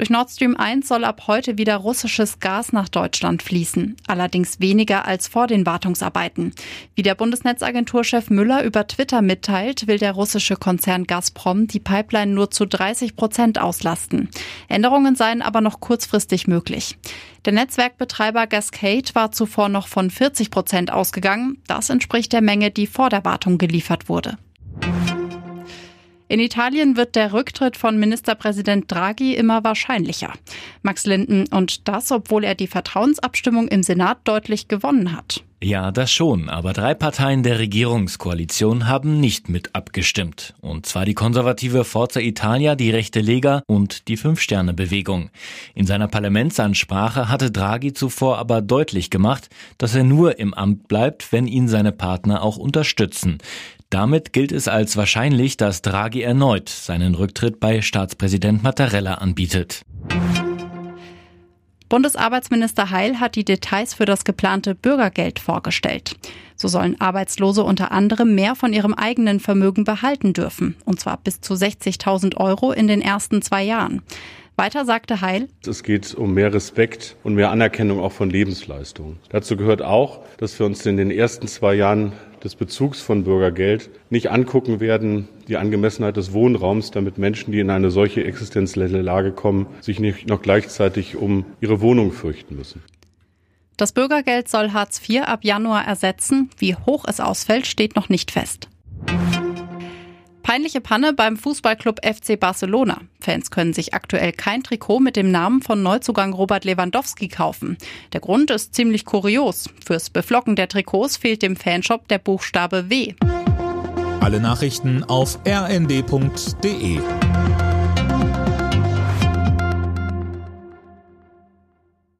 Durch Nord Stream 1 soll ab heute wieder russisches Gas nach Deutschland fließen, allerdings weniger als vor den Wartungsarbeiten. Wie der Bundesnetzagenturchef Müller über Twitter mitteilt, will der russische Konzern Gazprom die Pipeline nur zu 30 Prozent auslasten. Änderungen seien aber noch kurzfristig möglich. Der Netzwerkbetreiber Gascade war zuvor noch von 40 Prozent ausgegangen. Das entspricht der Menge, die vor der Wartung geliefert wurde. In Italien wird der Rücktritt von Ministerpräsident Draghi immer wahrscheinlicher. Max Linden und das, obwohl er die Vertrauensabstimmung im Senat deutlich gewonnen hat. Ja, das schon, aber drei Parteien der Regierungskoalition haben nicht mit abgestimmt. Und zwar die konservative Forza Italia, die rechte Lega und die Fünf-Sterne-Bewegung. In seiner Parlamentsansprache hatte Draghi zuvor aber deutlich gemacht, dass er nur im Amt bleibt, wenn ihn seine Partner auch unterstützen. Damit gilt es als wahrscheinlich, dass Draghi erneut seinen Rücktritt bei Staatspräsident Mattarella anbietet. Bundesarbeitsminister Heil hat die Details für das geplante Bürgergeld vorgestellt. So sollen Arbeitslose unter anderem mehr von ihrem eigenen Vermögen behalten dürfen, und zwar bis zu 60.000 Euro in den ersten zwei Jahren. Weiter sagte Heil, es geht um mehr Respekt und mehr Anerkennung auch von Lebensleistungen. Dazu gehört auch, dass wir uns in den ersten zwei Jahren des Bezugs von Bürgergeld nicht angucken werden, die Angemessenheit des Wohnraums, damit Menschen, die in eine solche existenzielle Lage kommen, sich nicht noch gleichzeitig um ihre Wohnung fürchten müssen. Das Bürgergeld soll Hartz IV ab Januar ersetzen. Wie hoch es ausfällt, steht noch nicht fest. Peinliche Panne beim Fußballclub FC Barcelona. Fans können sich aktuell kein Trikot mit dem Namen von Neuzugang Robert Lewandowski kaufen. Der Grund ist ziemlich kurios. Fürs Beflocken der Trikots fehlt dem Fanshop der Buchstabe W. Alle Nachrichten auf rnd.de